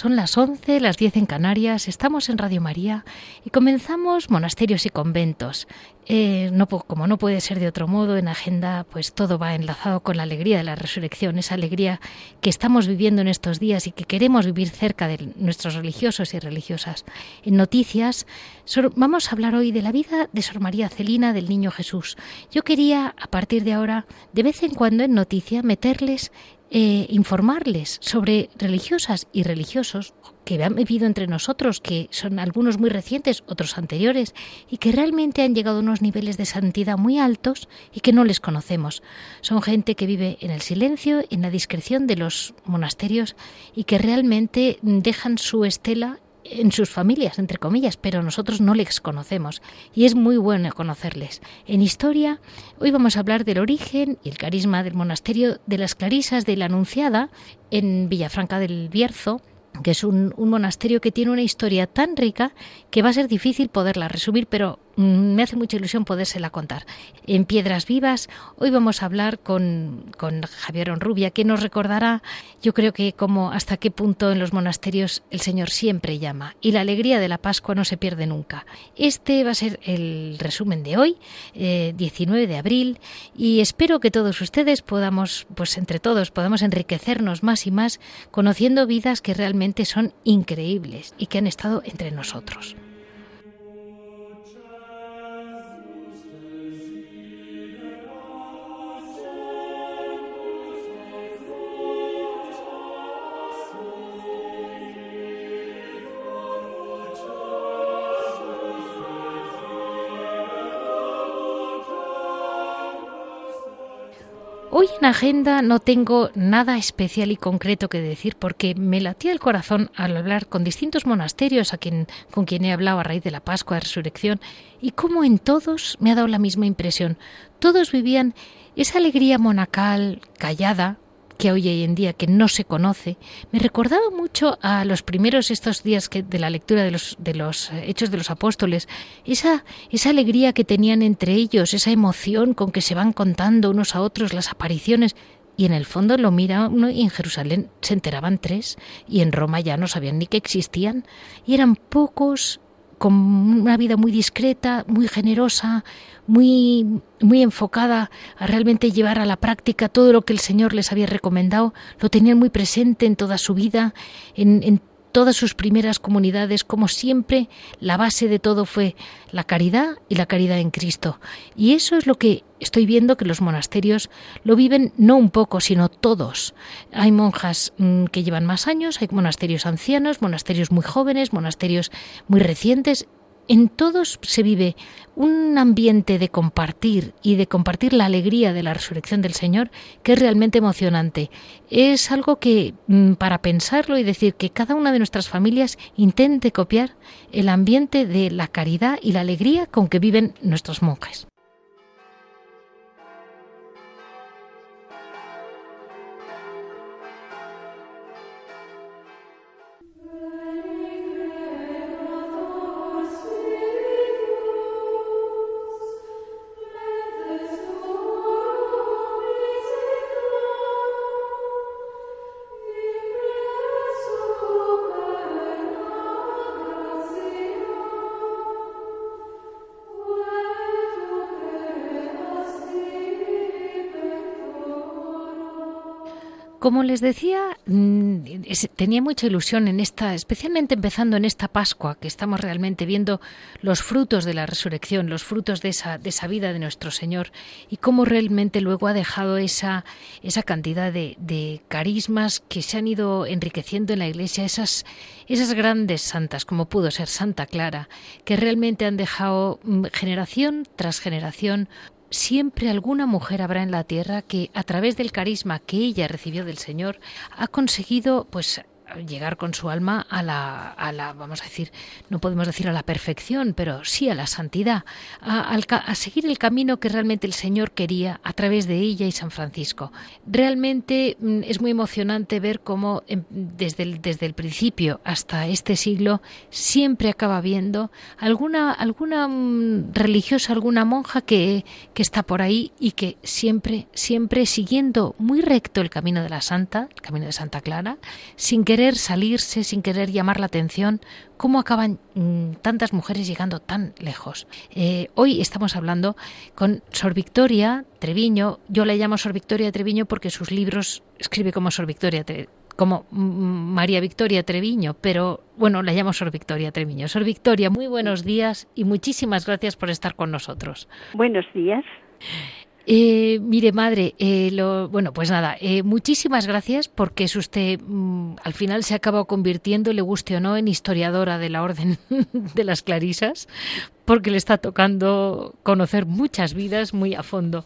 Son las 11, las 10 en Canarias, estamos en Radio María y comenzamos monasterios y conventos. Eh, como no puede ser de otro modo, en agenda pues todo va enlazado con la alegría de la resurrección, esa alegría que estamos viviendo en estos días y que queremos vivir cerca de nuestros religiosos y religiosas. En noticias vamos a hablar hoy de la vida de Sor María Celina del Niño Jesús. Yo quería, a partir de ahora, de vez en cuando en noticia, meterles eh, informarles sobre religiosas y religiosos que han vivido entre nosotros, que son algunos muy recientes, otros anteriores, y que realmente han llegado a unos niveles de santidad muy altos y que no les conocemos. Son gente que vive en el silencio, en la discreción de los monasterios y que realmente dejan su estela en sus familias, entre comillas, pero nosotros no les conocemos y es muy bueno conocerles. En historia, hoy vamos a hablar del origen y el carisma del monasterio de las Clarisas de la Anunciada en Villafranca del Bierzo, que es un, monasterio que tiene una historia tan rica que va a ser difícil poderla resumir, pero me hace mucha ilusión podérsela contar. En Piedras Vivas, hoy vamos a hablar con, con Javier Onrubia, que nos recordará, yo creo que como hasta qué punto en los monasterios el Señor siempre llama y la alegría de la Pascua no se pierde nunca. Este va a ser el resumen de hoy, 19 eh, de abril, y espero que todos ustedes podamos, pues entre todos, podamos enriquecernos más y más conociendo vidas que realmente son increíbles y que han estado entre nosotros. Hoy en agenda no tengo nada especial y concreto que decir porque me latía el corazón al hablar con distintos monasterios a quien, con quien he hablado a raíz de la Pascua de Resurrección y como en todos me ha dado la misma impresión. Todos vivían esa alegría monacal, callada, que hoy en día que no se conoce, me recordaba mucho a los primeros estos días que, de la lectura de los, de los eh, hechos de los apóstoles, esa, esa alegría que tenían entre ellos, esa emoción con que se van contando unos a otros las apariciones, y en el fondo lo mira uno y en Jerusalén se enteraban tres y en Roma ya no sabían ni que existían y eran pocos con una vida muy discreta, muy generosa, muy, muy enfocada a realmente llevar a la práctica todo lo que el Señor les había recomendado, lo tenían muy presente en toda su vida, en, en todas sus primeras comunidades, como siempre, la base de todo fue la caridad y la caridad en Cristo. Y eso es lo que estoy viendo que los monasterios lo viven no un poco, sino todos. Hay monjas mm, que llevan más años, hay monasterios ancianos, monasterios muy jóvenes, monasterios muy recientes, en todos se vive un ambiente de compartir y de compartir la alegría de la resurrección del Señor que es realmente emocionante. Es algo que mm, para pensarlo y decir que cada una de nuestras familias intente copiar el ambiente de la caridad y la alegría con que viven nuestros monjes. Como les decía, mm, tenía mucha ilusión en esta, especialmente empezando en esta Pascua, que estamos realmente viendo los frutos de la resurrección, los frutos de esa, de esa vida de nuestro Señor y cómo realmente luego ha dejado esa, esa cantidad de, de carismas que se han ido enriqueciendo en la Iglesia, esas, esas grandes santas, como pudo ser Santa Clara, que realmente han dejado mm, generación tras generación siempre alguna mujer habrá en la tierra que a través del carisma que ella recibió del Señor ha conseguido pues llegar con su alma a la, a la, vamos a decir, no podemos decir a la perfección, pero sí a la santidad, a, a, seguir el camino que realmente el Señor quería a través de ella y San Francisco. Realmente mm, es muy emocionante ver cómo em, desde el, desde el principio hasta este siglo siempre acaba viendo alguna, alguna mm, religiosa, alguna monja que, que está por ahí y que siempre, siempre siguiendo muy recto el camino de la Santa, el camino de Santa Clara, sin querer salirse, sin querer llamar la atención, cómo acaban mm, tantas mujeres llegando tan lejos. Eh, hoy estamos hablando con Sor Victoria Treviño. Yo la llamo Sor Victoria Treviño porque sus libros escribe como Sor Victoria como mm, María Victoria Treviño, pero bueno, la llamo Sor Victoria Treviño. Sor Victoria, muy buenos días y muchísimas gracias por estar con nosotros. Buenos días. Eh, mire, madre, eh, lo, bueno, pues nada, eh, muchísimas gracias porque es usted, mm, al final se acabado convirtiendo, le guste o no, en historiadora de la Orden de las Clarisas, porque le está tocando conocer muchas vidas muy a fondo.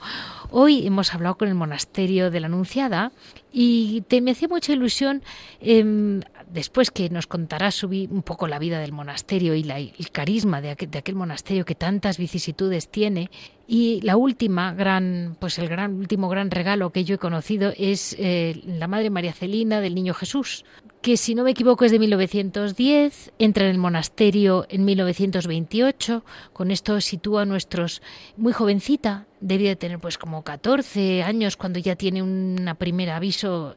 Hoy hemos hablado con el monasterio de la Anunciada y te, me hacía mucha ilusión em, después que nos contará un poco la vida del monasterio y el carisma de aquel, de aquel, monasterio que tantas vicisitudes tiene. Y la última gran, pues el gran último gran regalo que yo he conocido es eh, la Madre María Celina del Niño Jesús, que si no me equivoco es de 1910, entra en el monasterio en 1928, con esto sitúa a nuestros muy jovencita, debía de tener pues como 14 años cuando ya tiene una primera aviso,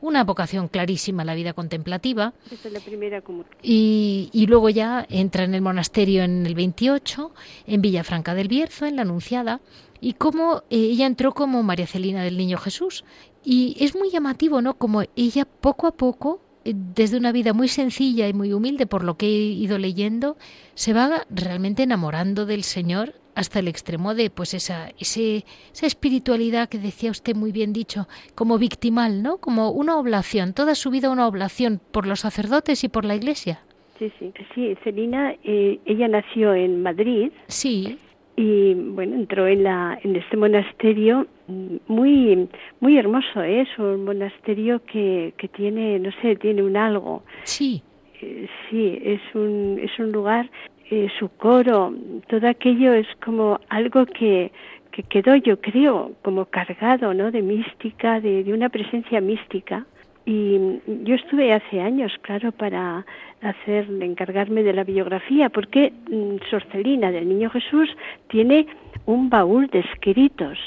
una vocación clarísima a la vida contemplativa. la primera y, y, luego ya entra en el monasterio en el 28, en Villafranca del Bierzo, en la Anunciada, y cómo eh, ella entró como María Celina del Niño Jesús. Y es muy llamativo, ¿no? Como ella poco a poco, eh, desde una vida muy sencilla y muy humilde, por lo que he ido leyendo, se va realmente enamorando del Señor hasta el extremo de pues esa, ese, esa espiritualidad que decía usted muy bien dicho, como victimal, ¿no? Como una oblación, toda su vida una oblación por los sacerdotes y por la Iglesia. Sí, sí, sí, Celina, eh, ella nació en Madrid. Sí y bueno entró en la en este monasterio muy muy hermoso ¿eh? es un monasterio que, que tiene no sé tiene un algo sí eh, sí es un es un lugar eh, su coro todo aquello es como algo que que quedó yo creo como cargado no de mística de, de una presencia mística y yo estuve hace años, claro, para hacer, encargarme de la biografía, porque mm, Sorcelina del Niño Jesús tiene un baúl de escritos.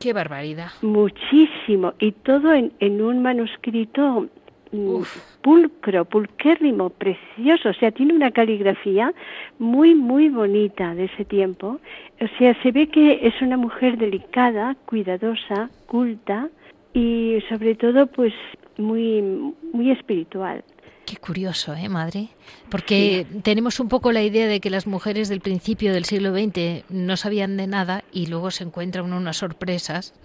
¡Qué barbaridad! Muchísimo, y todo en, en un manuscrito mm, pulcro, pulquérrimo, precioso, o sea, tiene una caligrafía muy, muy bonita de ese tiempo. O sea, se ve que es una mujer delicada, cuidadosa, culta y sobre todo, pues muy, muy espiritual. Qué curioso, ¿eh, madre? Porque tenemos un poco la idea de que las mujeres del principio del siglo XX no sabían de nada y luego se encuentran unas sorpresas.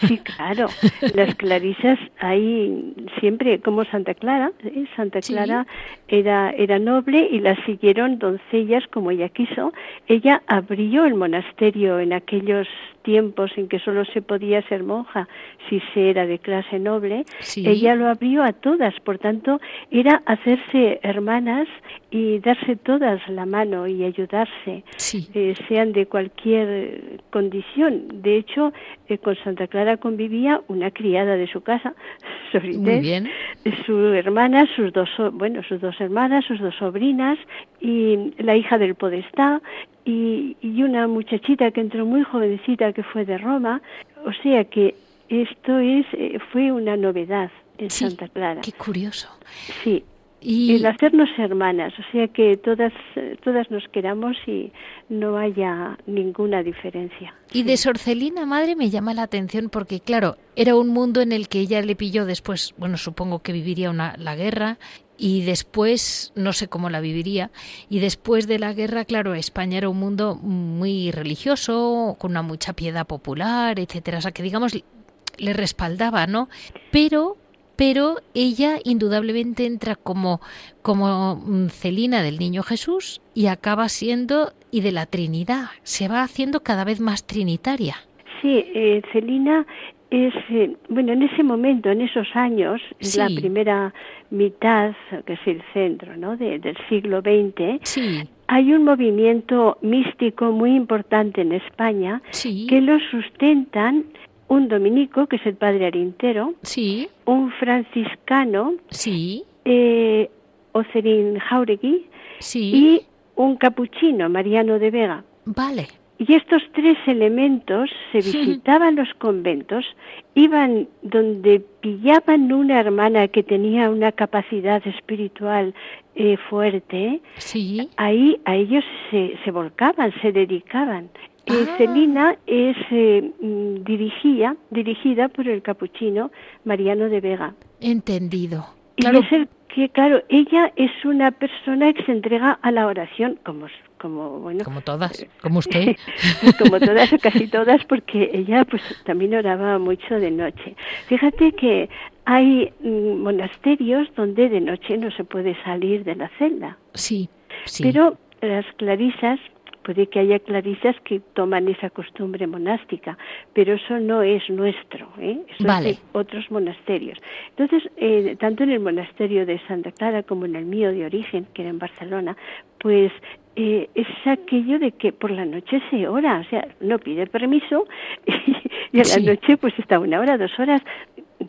Sí, claro. Las clarisas hay siempre, como Santa Clara. ¿eh? Santa Clara era, era noble y la siguieron doncellas como ella quiso. Ella abrió el monasterio en aquellos tiempos en que solo se podía ser monja si se era de clase noble. Ella lo abrió a todas, por tanto, era hacerse hermanas y darse todas la mano y ayudarse, eh, sean de cualquier condición. De hecho, eh, con Santa Clara convivía una criada de su casa, bien. su hermana, sus dos, bueno, sus dos hermanas, sus dos sobrinas y la hija del podestá y, y una muchachita que entró muy jovencita que fue de Roma. O sea que esto es eh, fue una novedad en Santa Clara. Qué curioso. Sí, y el hacernos hermanas, o sea que todas todas nos queramos y no haya ninguna diferencia. Y de Sorcelina madre me llama la atención porque claro, era un mundo en el que ella le pilló después, bueno, supongo que viviría una, la guerra y después no sé cómo la viviría y después de la guerra claro España era un mundo muy religioso con una mucha piedad popular etcétera. O sea que digamos le respaldaba no pero pero ella indudablemente entra como, como mm, Celina del Niño Jesús y acaba siendo y de la Trinidad, se va haciendo cada vez más trinitaria. Sí, eh, Celina es, eh, bueno, en ese momento, en esos años, en la primera mitad, que es el centro ¿no? del siglo XX, hay un movimiento místico muy importante en España que lo sustentan un dominico, que es el padre Arintero, sí. un franciscano, sí. eh, Ocerín Jauregui, sí. y un capuchino, Mariano de Vega. Vale. Y estos tres elementos se visitaban los conventos, iban donde pillaban una hermana que tenía una capacidad espiritual eh, fuerte, sí. ahí a ellos se, se volcaban, se dedicaban. Eh, ah. Celina es eh, mm, dirigía, dirigida por el capuchino Mariano de Vega. Entendido. Y es el que, claro, ella es una persona que se entrega a la oración, como, como bueno. Como todas, eh, como usted. como todas o casi todas, porque ella pues también oraba mucho de noche. Fíjate que hay mm, monasterios donde de noche no se puede salir de la celda. Sí, sí. Pero las clarisas Puede que haya clarisas que toman esa costumbre monástica, pero eso no es nuestro, ¿eh? eso es de otros monasterios. Entonces, eh, tanto en el monasterio de Santa Clara como en el mío de origen, que era en Barcelona, pues eh, es aquello de que por la noche se ora, o sea, no pide permiso y, a la noche pues está una hora, dos horas,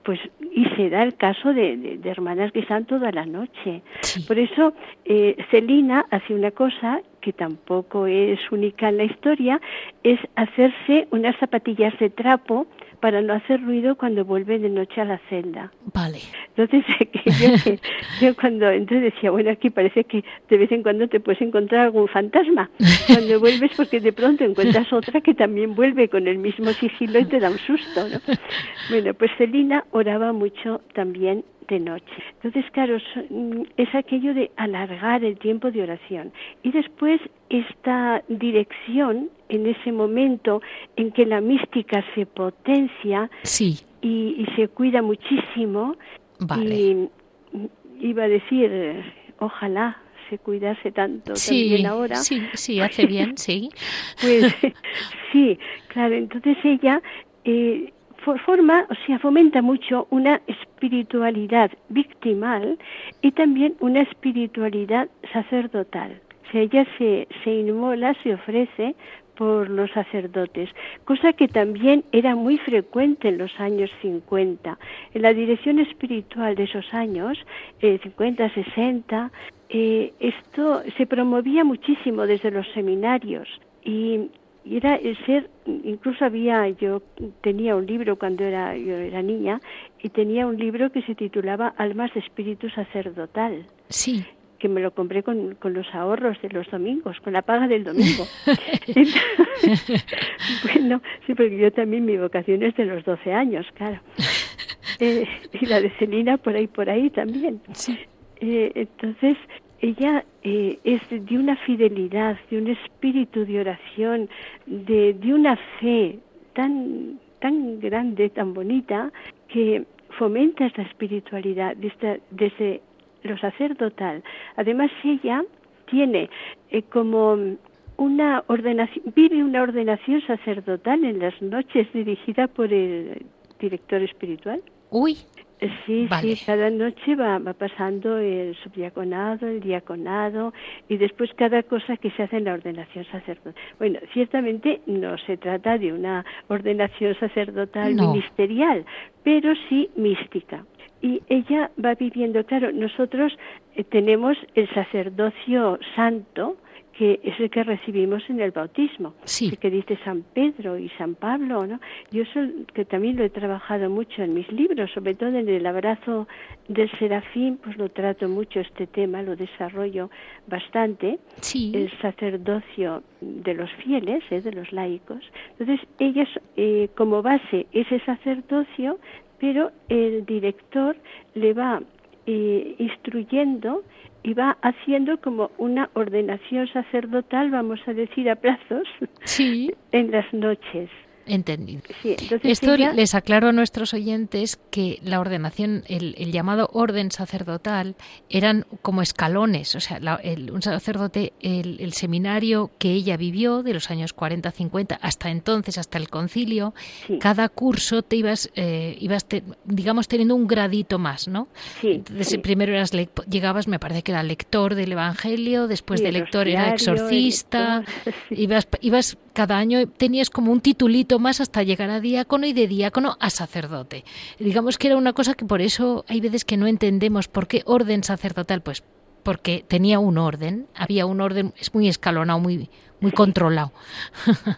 pues y se da el caso de, hermanas que están toda la noche. Por eso eh, Celina hace una cosa que tampoco es única en la historia, es hacerse unas zapatillas de trapo para no hacer ruido cuando vuelve de noche a la celda. Vale. Entonces, yo, yo, cuando entonces decía, bueno, aquí parece que de vez en cuando te puedes encontrar algún fantasma. Cuando vuelves, porque de pronto encuentras otra que también vuelve con el mismo sigilo y te da un susto, ¿no? Bueno, pues Celina oraba mucho también de noche. Entonces, claro, mm, es aquello de alargar el tiempo de oración. Y después esta dirección, en ese momento en que la mística se potencia sí. y, se cuida muchísimo, y iba a decir, ojalá se cuidase tanto también ahora. Sí, sí, hace bien, sí. Pues sí, claro, entonces ella eh, forma, o sea, fomenta mucho una espiritualidad victimal y también una espiritualidad sacerdotal. O ella se, inmola, se ofrece por los sacerdotes, cosa que también era muy frecuente en los años 50. En la dirección espiritual de esos años, eh, 50, 60, eh, esto se promovía muchísimo desde los seminarios y era el ser incluso había yo tenía un libro cuando era yo era niña y tenía un libro que se titulaba Almas de espíritu sacerdotal sí que me lo compré con, con los ahorros de los domingos, con la paga del domingo. bueno, sí, porque yo también mi vocación es de los 12 años, claro. Eh, y la de Celina por ahí, por ahí también. Sí. Eh, entonces, ella eh, es de una fidelidad, de un espíritu de oración, de, de una fe tan, tan grande, tan bonita, que fomenta esta espiritualidad desde, desde lo sacerdotal. Además, ella tiene eh, como una ordenación, vive una ordenación sacerdotal en las noches dirigida por el director espiritual. Uy, Sí, sí, cada noche va, va pasando el subdiaconado, el diaconado y después cada cosa que se hace en la ordenación sacerdotal. Bueno, ciertamente no se trata de una ordenación sacerdotal ministerial, pero sí mística. Y ella va viviendo, claro, nosotros eh, tenemos el sacerdocio santo, que es el que recibimos en el bautismo, sí. el que dice San Pedro y San Pablo, ¿no? Yo eso que también lo he trabajado mucho en mis libros, sobre todo en el abrazo del serafín, pues lo trato mucho este tema, lo desarrollo bastante, sí. el sacerdocio de los fieles, ¿eh? de los laicos. Entonces, ellos eh, como base ese sacerdocio, pero el director le va eh, instruyendo y va haciendo como una ordenación sacerdotal, vamos a decir, a plazos, sí. en las noches. Entendido. Sí, Esto les aclaro a nuestros oyentes que la ordenación, el, el llamado orden sacerdotal, eran como escalones. O sea, la, el, un sacerdote, el, el, seminario que ella vivió de los años 40-50 hasta entonces, hasta el concilio, sí. cada curso te ibas, eh, ibas te, digamos, teniendo un gradito más, ¿no? Sí, Entonces, primero eras llegabas, me parece que era lector del Evangelio, después de lector era exorcista, ibas, ibas cada año tenías como un titulito más hasta llegar a diácono y de diácono a sacerdote. Digamos que era una cosa que por eso hay veces que no entendemos por qué orden sacerdotal, pues porque tenía un orden, había un orden, es muy escalonado, muy, muy controlado.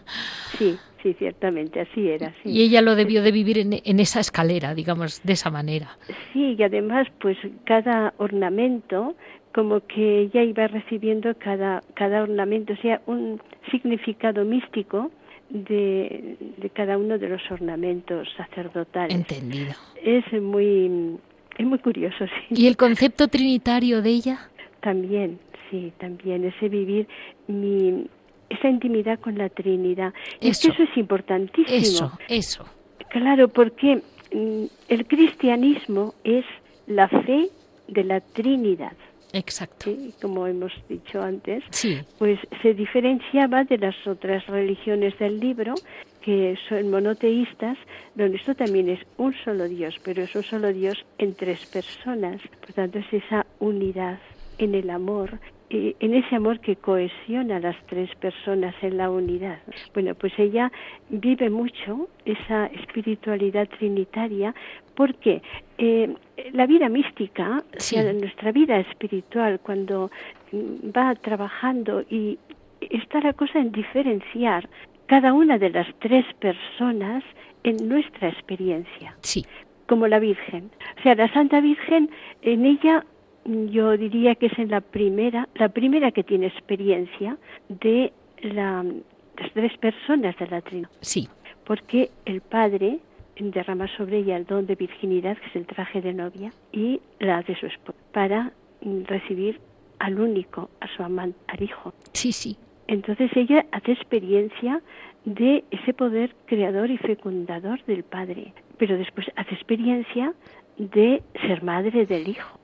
Sí, sí, ciertamente, así era. Sí. Y ella lo debió de vivir en, en, esa escalera, digamos, de esa manera. Sí, y además, pues cada ornamento, como que ella iba recibiendo cada, cada ornamento, o sea, un significado místico de, de cada uno de los ornamentos sacerdotales. Entendido. Es muy, es muy curioso, sí. ¿Y el concepto trinitario de ella? También, sí, también, ese vivir mi, esa intimidad con la Trinidad. Y eso, es que eso es importantísimo. Eso, eso. Claro, porque mm, el cristianismo es la fe de la Trinidad. Exacto. ¿sí? Como hemos dicho antes, sí. pues se diferenciaba de las otras religiones del libro, que son monoteístas, donde esto también es un solo Dios, pero es un solo Dios en tres personas. Por tanto, es esa unidad en el amor, eh, en ese amor que cohesiona a las tres personas en la unidad. Bueno, pues ella vive mucho esa espiritualidad trinitaria porque eh, la vida mística, Sí. o sea, nuestra vida espiritual, cuando mm, va trabajando y está la cosa en diferenciar cada una de las tres personas en nuestra experiencia Sí. como la Virgen. O sea, la Santa Virgen, en ella yo diría que es en la primera, la primera que tiene experiencia de la, las tres personas de la Trinidad, Sí. porque el Padre derrama sobre ella el don de virginidad, que es el traje de novia, y la de su esposo, para recibir al único, a su amante, al Hijo. Sí, sí. Entonces ella hace experiencia de ese poder creador y fecundador del Padre, pero después hace experiencia de ser madre del Hijo,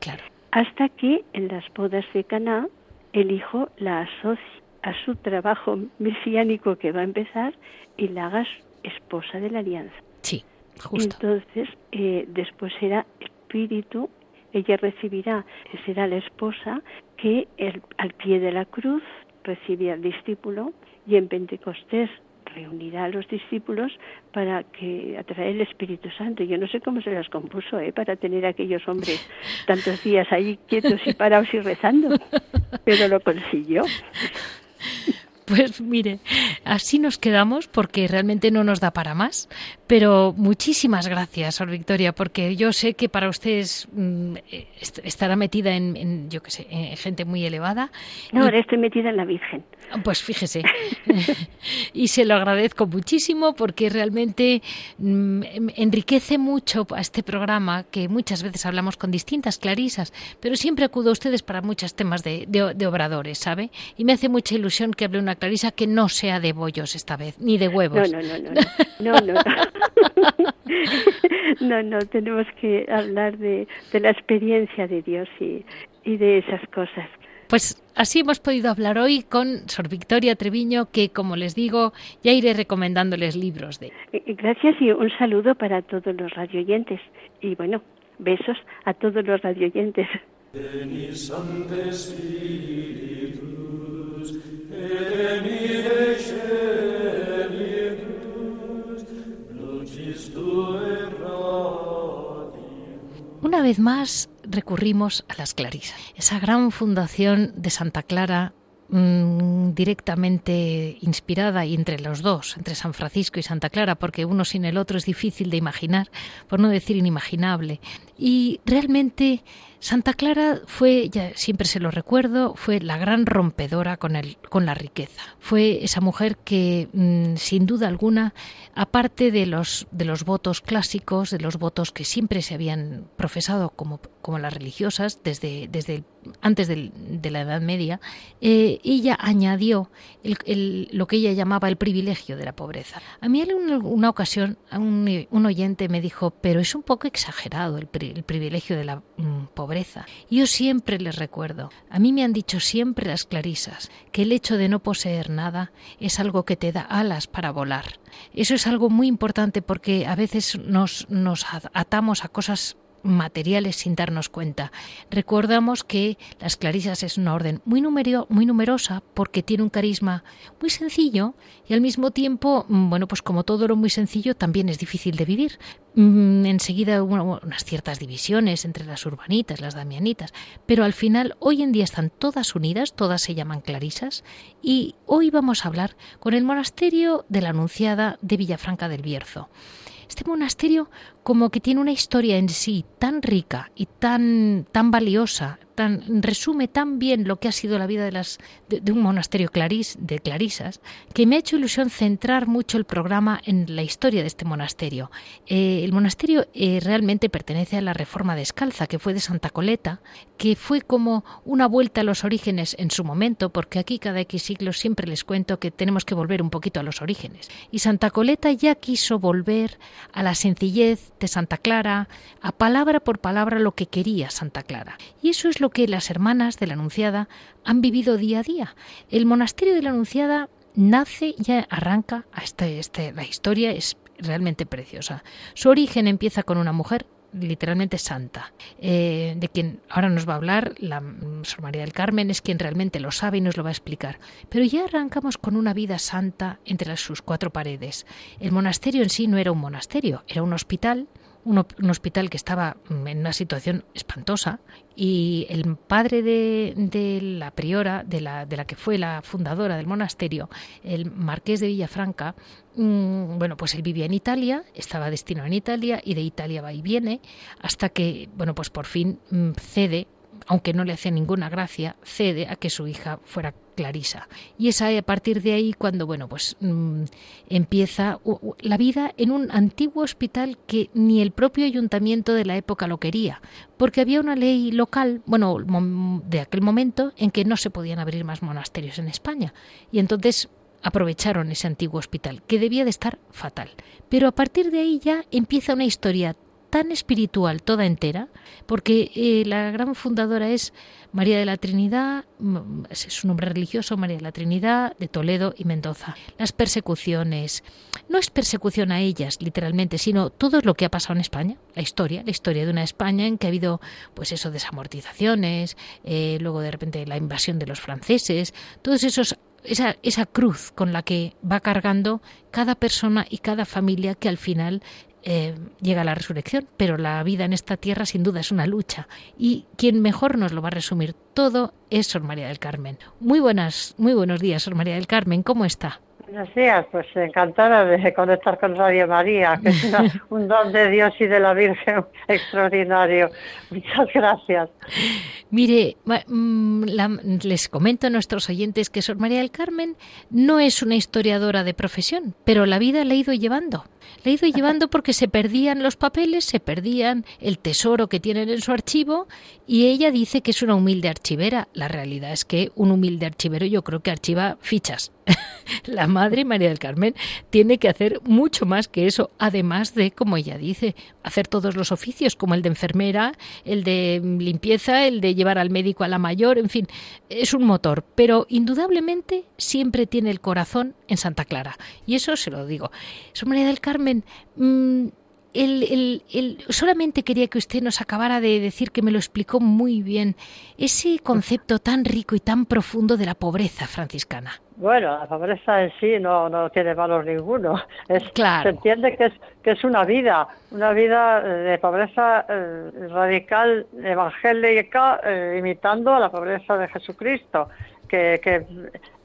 claro. hasta que en las bodas de Caná el Hijo la asocia a su trabajo mesiánico que va a empezar y la haga esposa de la alianza. Sí, justo. Entonces, eh, después será espíritu, ella recibirá, será la esposa que el- al pie de la cruz recibe al discípulo y en Pentecostés reunirá a los discípulos para que atraer el Espíritu Santo. Yo no sé cómo se las compuso, ¿eh? Para tener a aquellos hombres tantos días ahí quietos y parados y rezando, pero lo consiguió. Pues mire, así nos quedamos porque realmente no nos da para más. Pero muchísimas gracias, Sor Victoria, porque yo sé que para ustedes mm, est- estará metida en, en, yo qué sé, en gente muy elevada. No, Y- ahora estoy metida en la Virgen. Pues fíjese, y se lo agradezco muchísimo porque realmente mm, enriquece mucho a este programa que muchas veces hablamos con distintas clarisas, pero siempre acudo a ustedes para muchos temas de, de- obradores, ¿sabe? Y me hace mucha ilusión que hable una clarisa que no sea de bollos esta vez, ni de No, huevos. no, no, no, no, no, no. No, no, tenemos que hablar de, la experiencia de Dios y de esas cosas. Pues así hemos podido hablar hoy con Sor Victoria Treviño, que como les digo, ya iré recomendándoles libros de Gracias y un saludo para todos los radioyentes. Y bueno, besos a todos los radioyentes. Una vez más recurrimos a las Clarisas, esa gran fundación de Santa Clara mm, directamente inspirada y entre los dos, entre San Francisco y Santa Clara, porque uno sin el otro es difícil de imaginar, por no decir inimaginable. Y realmente Santa Clara fue, ya siempre se lo recuerdo, fue la gran rompedora con, el, con la riqueza. Fue esa mujer que, mm, sin duda alguna, aparte de los, de los votos clásicos, de los votos que siempre se habían profesado como, como las religiosas desde, desde antes de la Edad Media, eh, ella añadió lo que ella llamaba el privilegio de la pobreza. A mí en una, ocasión un, un, oyente me dijo, pero es un poco exagerado el, el privilegio de la mm, pobreza. Yo siempre les recuerdo, a mí me han dicho siempre las clarisas, que el hecho de no poseer nada es algo que te da alas para volar. Eso es algo muy importante porque a veces nos, nos atamos a cosas materiales sin darnos cuenta. Recordamos que las clarisas es una orden muy, muy numerosa porque tiene un carisma muy sencillo y al mismo tiempo, mm, bueno, pues como todo lo muy sencillo también es difícil de vivir. Mm, enseguida hubo unas ciertas divisiones entre las urbanitas, las damianitas, pero al final hoy en día están todas unidas, todas se llaman clarisas y hoy vamos a hablar con el monasterio de la Anunciada de Villafranca del Bierzo. Este monasterio como que tiene una historia en sí tan rica y tan, tan valiosa, resume tan bien lo que ha sido la vida de, las, de, un monasterio clarís, de clarisas, que me ha hecho ilusión centrar mucho el programa en la historia de este monasterio. Eh, el monasterio eh, realmente pertenece a la Reforma Descalza, que fue de Santa Coleta, que fue como una vuelta a los orígenes en su momento, porque aquí cada X siglos siempre les cuento que tenemos que volver un poquito a los orígenes. Y Santa Coleta ya quiso volver a la sencillez Santa Clara, a palabra por palabra lo que quería Santa Clara. Y eso es lo que las hermanas de la Anunciada han vivido día a día. El monasterio de la Anunciada nace, ya arranca, este, este, la historia es realmente preciosa. Su origen empieza con una mujer literalmente santa, eh, de quien ahora nos va a hablar la Sor María del Carmen, es quien realmente lo sabe y nos lo va a explicar. Pero ya arrancamos con una vida santa entre sus cuatro paredes. El monasterio en sí no era un monasterio, era un hospital un, hospital que estaba mm, en una situación espantosa y el padre de, la priora, de la, de la, que fue la fundadora del monasterio, el marqués de Villafranca, mm, bueno, pues él vivía en Italia, estaba destinado en Italia y de Italia va y viene hasta que, bueno, pues por fin mm, cede aunque no le hace ninguna gracia, cede a que su hija fuera Clarisa. Y es a partir de ahí cuando, bueno, pues mm, empieza la vida en un antiguo hospital que ni el propio ayuntamiento de la época lo quería, porque había una ley local, bueno, de aquel momento, en que no se podían abrir más monasterios en España. Y entonces aprovecharon ese antiguo hospital, que debía de estar fatal. Pero a partir de ahí ya empieza una historia tan espiritual toda entera, porque eh, la gran fundadora es María de la Trinidad, es su nombre religioso, María de la Trinidad, de Toledo y Mendoza. Las persecuciones, no es persecución a ellas, literalmente, sino todo lo que ha pasado en España, la historia, la historia de una España en que ha habido, pues eso, desamortizaciones, eh, luego de repente la invasión de los franceses, todos esos esa, cruz con la que va cargando cada persona y cada familia que al final eh, llega la resurrección, pero la vida en esta tierra sin duda es una lucha. Y quien mejor nos lo va a resumir todo es Sor María del Carmen. Muy buenas, muy buenos días, Sor María del Carmen, ¿cómo está? Buenos días, pues encantada de conectar con Radio María, que es un don de Dios y de la Virgen extraordinario. Muchas gracias. Mire, mm, les comento a nuestros oyentes que Sor María del Carmen no es una historiadora de profesión, pero la vida la ha ido llevando. La ha ido llevando porque se perdían los papeles, se perdían el tesoro que tienen en su archivo y ella dice que es una humilde archivera. La realidad es que un humilde archivero yo creo que archiva fichas. la madre María del Carmen tiene que hacer mucho más que eso, además de, como ella dice, hacer todos los oficios, como el de enfermera, el de limpieza, el de llevar al médico a la mayor, en fin, es un motor, pero indudablemente siempre tiene el corazón en Santa Clara. Y eso se lo digo. Su María del Carmen, mm, el, el, solamente quería que usted nos acabara de decir que me lo explicó muy bien, ese concepto tan rico y tan profundo de la pobreza franciscana. Bueno, la pobreza en sí no, no tiene valor ninguno. Es, Se entiende que es, que es una vida, una vida eh, de pobreza eh, radical, evangélica, eh, imitando a la pobreza de Jesucristo. que, que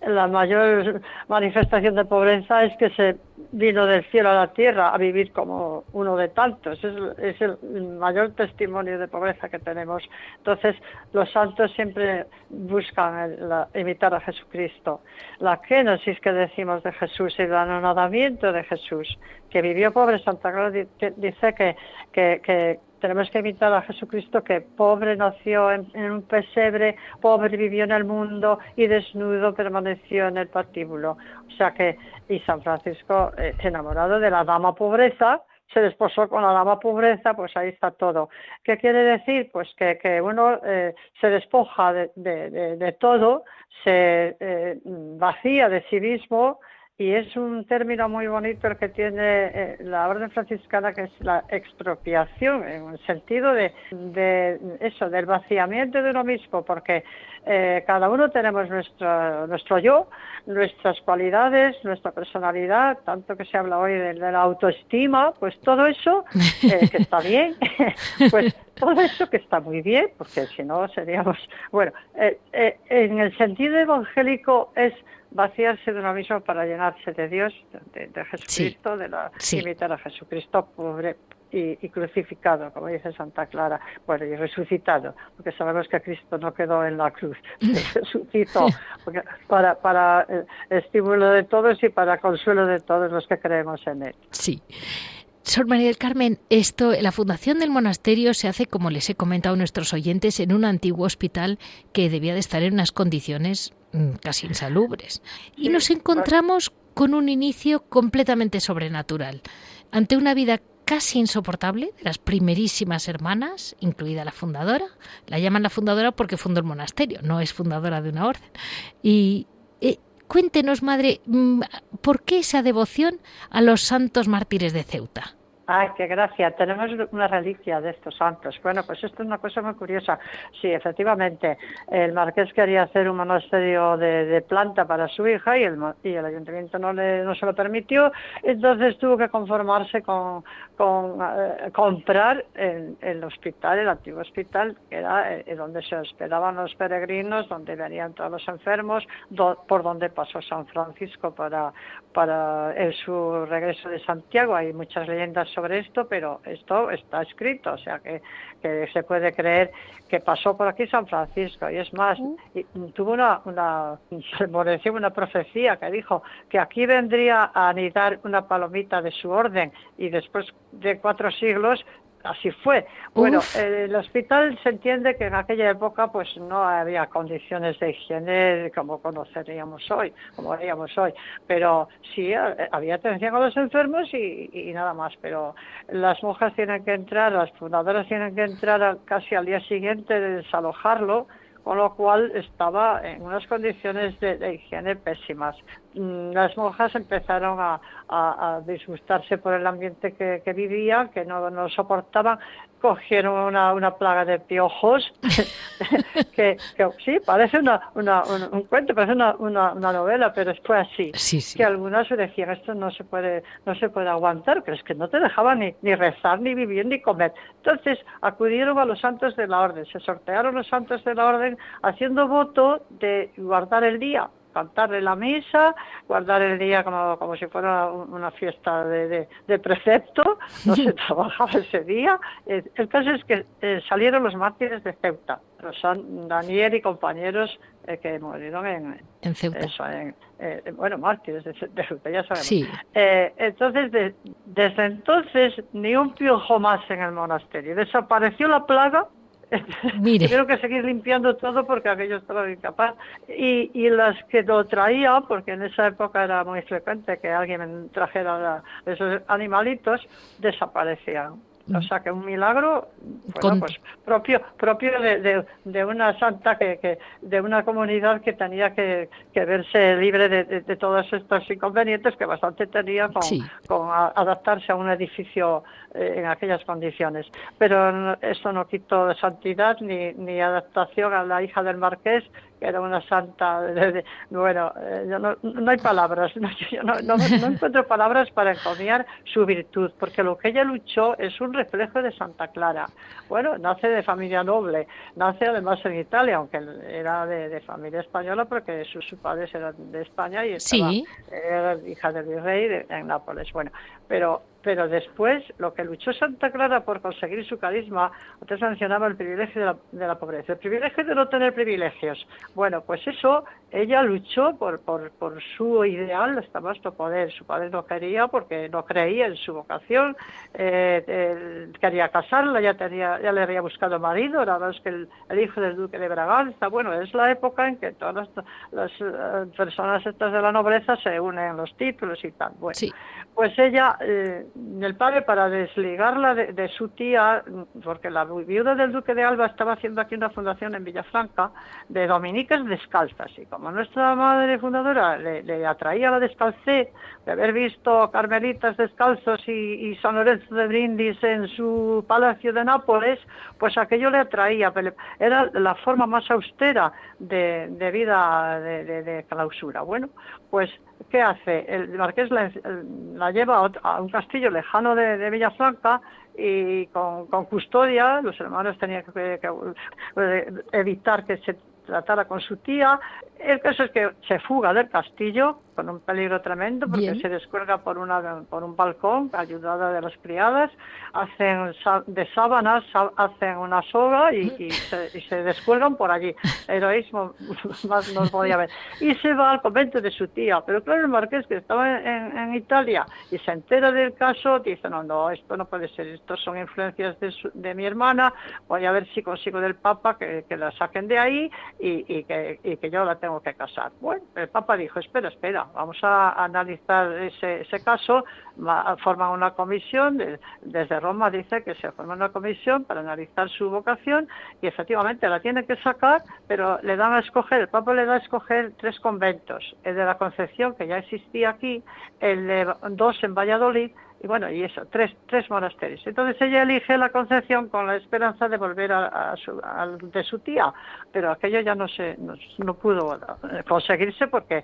la mayor manifestación de pobreza es que se vino del cielo a la tierra a vivir como uno de tantos. Es, el mayor testimonio de pobreza que tenemos. Entonces, los santos siempre buscan imitar a Jesucristo. La kenosis que decimos de Jesús el anonadamiento de Jesús, que vivió pobre, Santa Clara dice que, que tenemos que imitar a Jesucristo que pobre nació en, un pesebre, pobre vivió en el mundo y desnudo permaneció en el patíbulo. O sea que, y San Francisco, eh, enamorado de la dama pobreza, se desposó con la dama pobreza, pues ahí está todo. ¿Qué quiere decir? Pues que, que uno eh, se despoja de, todo, se eh, vacía de sí mismo, y es un término muy bonito el que tiene eh, la orden franciscana que es la expropiación en el sentido de, eso del vaciamiento de uno mismo porque eh, cada uno tenemos nuestro nuestro yo nuestras cualidades nuestra personalidad tanto que se habla hoy de, la autoestima pues todo eso eh, que está bien pues todo eso que está muy bien porque si no seríamos bueno en el sentido evangélico es vaciarse de uno mismo para llenarse de Dios, de, Jesucristo, de la, imitar a Jesucristo pobre y, crucificado, como dice Santa Clara, bueno, y resucitado, porque sabemos que Cristo no quedó en la cruz, resucitó para, para eh, estímulo de todos y para consuelo de todos los que creemos en Él. Sí. Sor María del Carmen, esto, la fundación del monasterio se hace, como les he comentado a nuestros oyentes, en un antiguo hospital que debía de estar en unas condiciones mm, casi insalubres. Y nos encontramos con un inicio completamente sobrenatural, ante una vida casi insoportable de las primerísimas hermanas, incluida la fundadora. La llaman la fundadora porque fundó el monasterio, no es fundadora de una orden. Y Cuéntenos, madre, mm, ¿por qué esa devoción a los santos mártires de Ceuta? Ay, qué gracia. Tenemos una reliquia de estos santos. Bueno, pues esto es una cosa muy curiosa. Sí, efectivamente, el marqués quería hacer un monasterio de, planta para su hija y el, y el ayuntamiento no, le, no se lo permitió. Entonces tuvo que conformarse con, con eh, comprar el, el, hospital, el antiguo hospital, que era eh, donde se hospedaban los peregrinos, donde venían todos los enfermos, por donde pasó San Francisco para, para su regreso de Santiago. Hay muchas leyendas sobre esto, pero esto está escrito, o sea que, se puede creer que pasó por aquí San Francisco. Y es más, tuvo una, una, una profecía que dijo que aquí vendría a anidar una palomita de su orden y después de cuatro siglos así fue. Bueno, el hospital se entiende que en aquella época pues no había condiciones de higiene como conoceríamos hoy, como haríamos hoy, pero sí eh, había atención a los enfermos y, nada más, pero las monjas tienen que entrar, las fundadoras tienen que entrar casi al día siguiente de desalojarlo con lo cual estaba en unas condiciones de, higiene pésimas. Mm, las monjas empezaron a, disgustarse por el ambiente que, que vivían, que no, no soportaban, cogieron una, una plaga de piojos, que, sí, parece una, una, un, cuento, parece una, una, novela, pero fue así. Que algunas decían, esto no se puede no se puede aguantar, pero es que no te dejaban ni, ni rezar, ni vivir, ni comer. Entonces acudieron a los santos de la orden, se sortearon los santos de la orden haciendo voto de guardar el día cantarle la misa, guardar el día como, como si fuera una fiesta de, de, precepto, no se trabajaba ese día. El caso es que eh, salieron los mártires de Ceuta, los San Daniel y compañeros eh, que murieron en, en Ceuta. Eh, bueno, mártires de, Ceuta, ya sabemos. entonces, desde entonces, ni un piojo más en el monasterio. Desapareció la plaga Mire. Tengo que seguir limpiando todo porque aquello estaba incapaz. Y, y las que lo traían, porque en esa época era muy frecuente que alguien trajera esos animalitos, desaparecían. O sea que un milagro pues propio propio de, de, una santa que, que, de una comunidad que tenía que, que verse libre de, de, todos estos inconvenientes que bastante tenía con, con adaptarse a un edificio eh, en aquellas condiciones. Pero esto no quitó santidad ni, ni adaptación a la hija del marqués que era una santa. bueno, eh, no, no, hay palabras, no, yo no, no, encuentro palabras para encomiar su virtud, porque lo que ella luchó es un reflejo de Santa Clara. Bueno, nace de familia noble, nace además en Italia, aunque era de, familia española, porque sus, padres eran de España y estaba, era hija del virrey en Nápoles. Bueno, pero pero después lo que luchó Santa Clara por conseguir su carisma, antes mencionaba el privilegio de la, de la, pobreza, el privilegio de no tener privilegios. Bueno, pues eso, ella luchó por, por, por su ideal hasta más no poder. Su padre no quería porque no creía en su vocación, eh, quería casarla, ya, tenía, ya le había buscado marido, nada más que el, hijo del duque de Braganza. Bueno, es la época en que todas las, eh, personas estas de la nobleza se unen los títulos y tal. Bueno, pues ella... Eh, el padre para desligarla de, su tía, porque la viuda del duque de Alba estaba haciendo aquí una fundación en Villafranca de dominicas descalzas y como nuestra madre fundadora le, atraía la descalcé de haber visto carmelitas descalzos y, San Lorenzo de Brindis en su palacio de Nápoles, pues aquello le atraía, era la forma más austera de, vida de clausura. Bueno, pues ¿qué hace? El marqués la, lleva a un castillo lejano de, Villafranca y con, custodia, los hermanos tenían que, evitar que se tratara con su tía. El caso es que se fuga del castillo con un peligro tremendo porque se descuelga por una por un balcón ayudada de las criadas. Hacen de sábanas hacen una soga y, se, descuelgan por allí. Heroísmo más no podía ver. Y se va al convento de su tía. Pero claro el marqués que estaba en, Italia y se entera del caso dice no no esto no puede ser. Estos son influencias de, mi hermana. Voy a ver si consigo del papa que, la saquen de ahí y, que, y que yo la tengo que casar. Bueno el papa dijo espera espera vamos a analizar ese, ese caso, forman una comisión, desde Roma dice que se forma una comisión para analizar su vocación y efectivamente la tiene que sacar, pero le dan a escoger, el Papa le da a escoger tres conventos, el de la Concepción, que ya existía aquí, el de dos en Valladolid, y bueno, y eso, tres, tres monasterios. Entonces ella elige la Concepción con la esperanza de volver a, su, de su tía, pero aquello ya no se no, pudo eh, conseguirse porque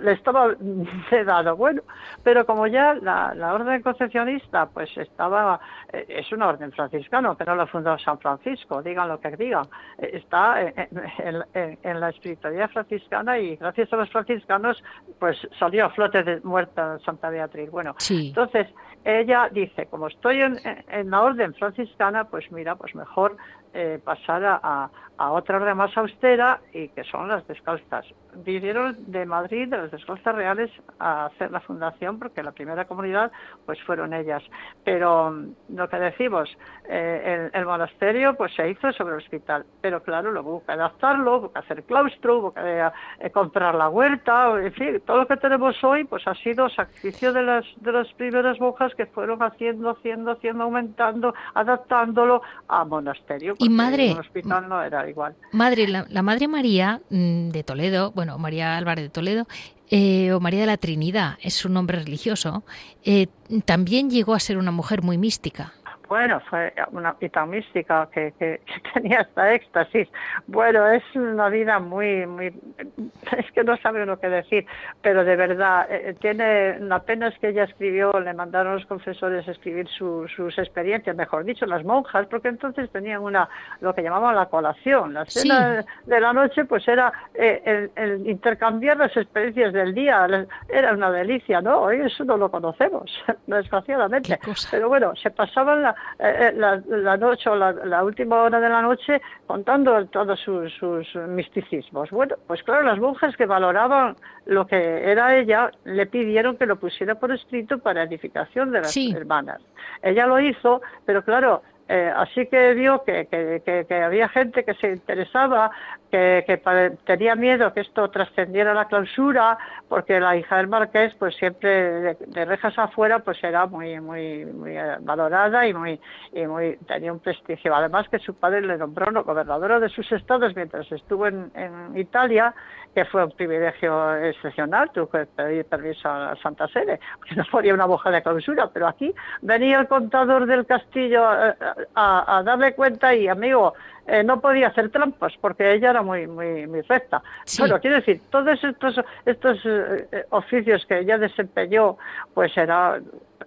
le estaba dado. Bueno, pero como ya la, la orden concepcionista pues estaba, eh, es una orden franciscana, pero la fundó San Francisco, digan lo que digan, eh, está en, la espiritualidad franciscana y gracias a los franciscanos pues salió a flote de muerta Santa Beatriz. Bueno, entonces ella dice, como estoy en, la orden franciscana, pues mira, pues mejor eh, pasar a, a, otra orden más austera y que son las descalzas. Vinieron de Madrid, de las descalzas reales, a hacer la fundación porque la primera comunidad pues fueron ellas. Pero mm, lo que decimos, eh, el, monasterio pues se hizo sobre el hospital, pero claro, luego hubo que adaptarlo, hubo que hacer claustro, hubo que eh, comprar la huerta, en fin, todo lo que tenemos hoy pues ha sido sacrificio de las, de las primeras monjas que fueron haciendo, haciendo, haciendo, aumentando, adaptándolo a monasterio y madre, hospital no era igual. Madre, la, Madre María mm, de Toledo, bueno, María Álvarez de Toledo, eh, o María de la Trinidad, es su nombre religioso, eh, también llegó a ser una mujer muy mística. Bueno, fue una vida mística que, que, tenía hasta éxtasis. Bueno, es una vida muy, muy, es que no sabe uno qué decir, pero de verdad, eh, tiene, la pena es que ella escribió, le mandaron los confesores a escribir sus experiencias, mejor dicho, las monjas, porque entonces tenían una, lo que llamaban la colación. La cena de la noche, pues era eh, el, intercambiar las experiencias del día, era una delicia, ¿no? Hoy eso no lo conocemos, desgraciadamente. Pero bueno, se pasaban la, eh, eh, la, noche o la, última hora de la noche contando todos sus, misticismos. Bueno, pues claro, las monjas que valoraban lo que era ella le pidieron que lo pusiera por escrito para edificación de las hermanas. Ella lo hizo, pero claro, eh, así que vio que, que, había gente que se interesaba, que, tenía miedo que esto trascendiera la clausura, porque la hija del marqués, pues siempre de, rejas afuera, pues era muy, muy, muy eh, valorada y muy, y muy tenía un prestigio. Además que su padre le nombró gobernadora de sus estados mientras estuvo en Italia que fue un privilegio excepcional, tuvo que pedir permiso a la Santa Sede, porque no ponía una boja de clausura, pero aquí venía el contador del castillo eh, a, darle cuenta y, amigo, eh, no podía hacer trampas porque ella era muy muy, muy recta. Bueno, quiero decir, todos estos, estos eh, oficios que ella desempeñó, pues era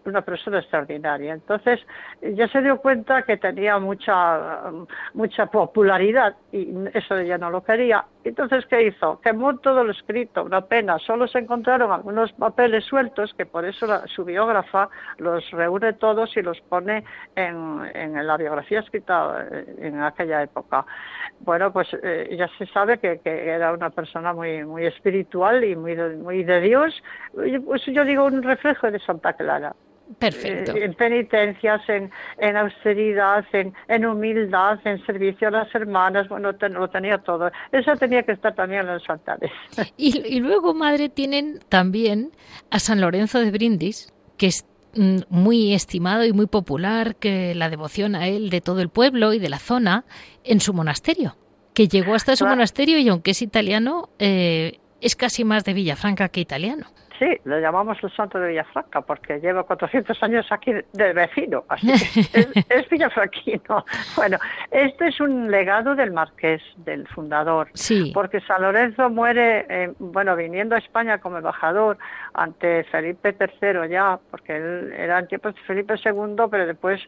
una persona extraordinaria. Entonces, ya se dio cuenta que tenía mucha, mucha popularidad y eso ella no lo quería. Entonces, ¿qué hizo? Quemó todo lo escrito, una pena. Solo se encontraron algunos papeles sueltos que por eso su biógrafa los reúne todos y los pone en, en la biografía escrita eh, en aquella época. Bueno, pues eh, ya se sabe que, que, era una persona muy, muy espiritual y muy, muy de Dios. Pues yo digo un reflejo de Santa Clara. Perfecto. En penitencias, en, en austeridad, en, en, humildad, en servicio a las hermanas, bueno, lo tenía todo. Eso tenía que estar también en los altares. Y, y luego, madre, tienen también a San Lorenzo de Brindis, que es mm, muy estimado y muy popular, que la devoción a él de todo el pueblo y de la zona, en su monasterio, que llegó hasta su monasterio y aunque es italiano, eh, es casi más de Villafranca que italiano. Sí, lo llamamos el santo de Villafranca porque lleva 400 años aquí de vecino, así que es, villafranquino. Bueno, este es un legado del marqués, del fundador, sí. porque San Lorenzo muere, eh, bueno, viniendo a España como embajador ante Felipe III ya, porque él era en tiempos de Felipe II, pero después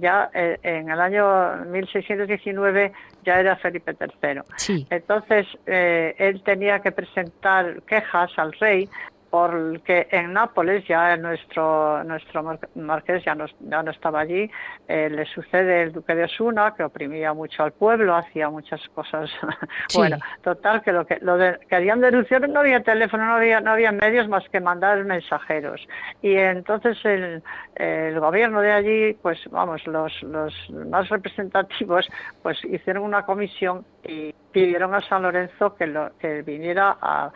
ya eh, en el año 1619 ya era Felipe III. Sí. Entonces, eh, él tenía que presentar quejas al rey porque en Nápoles ya nuestro nuestro marqués ya no, ya no estaba allí, eh, le sucede el duque de Osuna que oprimía mucho al pueblo, hacía muchas cosas. bueno, total que lo que lo de, querían denunciar no había teléfono, no había no había medios más que mandar mensajeros. Y entonces el, el gobierno de allí, pues vamos los los más representativos, pues hicieron una comisión y pidieron a San Lorenzo que, lo, que viniera a,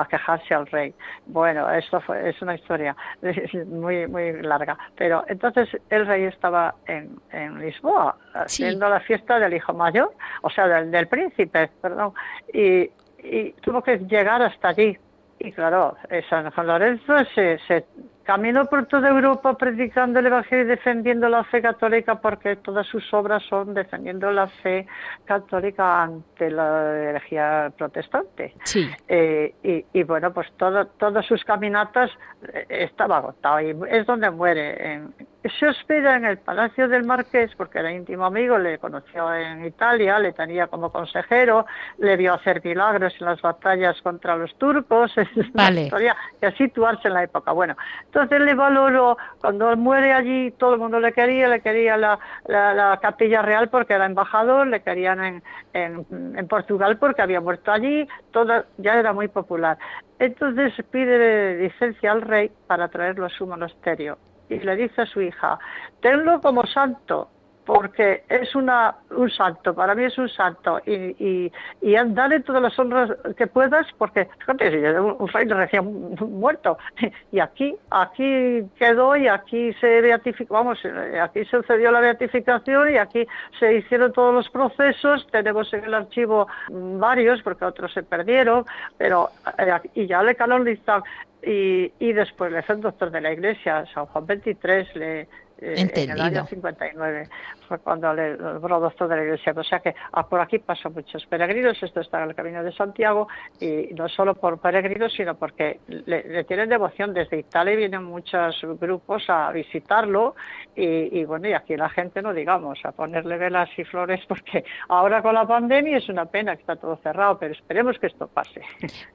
a quejarse al rey. Bueno, esto fue, es una historia muy muy larga, pero entonces el rey estaba en, en Lisboa haciendo la fiesta del hijo mayor, o sea, del, del príncipe, perdón, y, y, tuvo que llegar hasta allí. Y claro, San Lorenzo se, se Caminó por toda Europa predicando el Evangelio y defendiendo la fe católica porque todas sus obras son defendiendo la fe católica ante la herejía protestante. Sí. Eh, y, y, bueno, pues todo, todas sus caminatas eh, estaba agotado y es donde muere. En, se hospeda en el Palacio del Marqués porque era íntimo amigo, le conoció en Italia, le tenía como consejero, le vio hacer milagros en las batallas contra los turcos, es una historia que situarse en la época. Bueno, entonces le valoró, cuando muere allí todo el mundo le quería, le quería la, la, capilla real porque era embajador, le querían en, en, en, Portugal porque había muerto allí, todo ya era muy popular. Entonces pide licencia al rey para traerlo a su monasterio y le dice a su hija, tenlo como santo, porque es una, un santo, para mí es un santo, y, y, y dale todas las honras que puedas, porque fíjate, un rey recién muerto, y aquí, aquí quedó y aquí se beatificó, vamos, aquí se sucedió la beatificación y aquí se hicieron todos los procesos, tenemos en el archivo varios, porque otros se perdieron, pero, eh, y ya le canonizan, y, y después le fue doctor de la iglesia, San Juan XXIII le eh, en el año 59 fue cuando le logró de la iglesia. O sea que ah, por aquí pasan muchos peregrinos, esto está en el camino de Santiago, y no solo por peregrinos, sino porque le, tienen devoción. Desde Italia vienen muchos grupos a visitarlo, y, y, bueno, y aquí la gente no digamos, a ponerle velas y flores, porque ahora con la pandemia es una pena que está todo cerrado, pero esperemos que esto pase.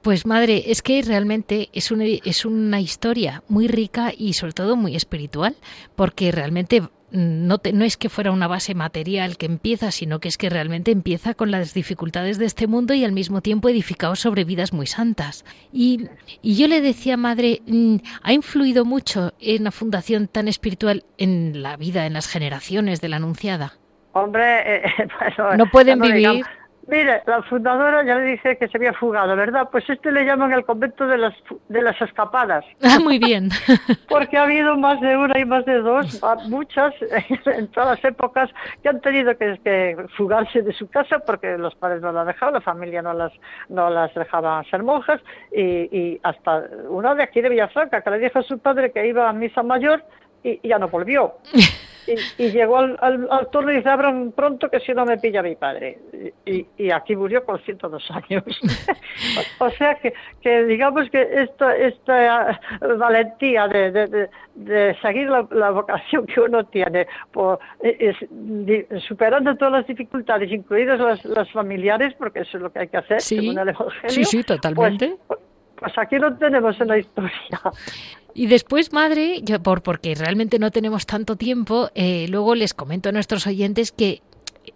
Pues madre, es que realmente es una, es una historia muy rica y sobre todo muy espiritual, porque realmente no, no, es que fuera una base material que empieza, sino que es que realmente empieza con las dificultades de este mundo y al mismo tiempo edificado sobre vidas muy santas. Y, y yo le decía, madre, mm, ¿ha influido mucho en la fundación tan espiritual en la vida, en las generaciones de la Anunciada? Hombre, eh, bueno, no pueden vivir. Mire, la fundadora ya le dije que se había fugado, ¿verdad? Pues este le llaman el convento de las, de las escapadas. Ah, muy bien. Porque ha habido más de una y más de dos, muchas, en todas las épocas, que han tenido que, fugarse de su casa porque los padres no las dejaban, la familia no las, no las dejaban ser monjas, y, y hasta una de aquí de Villafranca, que le dijo a su padre que iba a misa mayor y, y ya no volvió. y, llegó al, al, turno y dice, abran pronto que si no me pilla mi padre. Y, y aquí murió con 102 años. o, sea que, que digamos que esta, esta valentía de, de, de, seguir la, vocación que uno tiene, por, superando todas las dificultades, incluidas las, familiares, porque eso es lo que hay que hacer, según el Evangelio. Sí, sí, totalmente. Pues, pues aquí lo tenemos en la historia. Y después, madre, yo, por, porque realmente no tenemos tanto tiempo, eh, luego les comento a nuestros oyentes que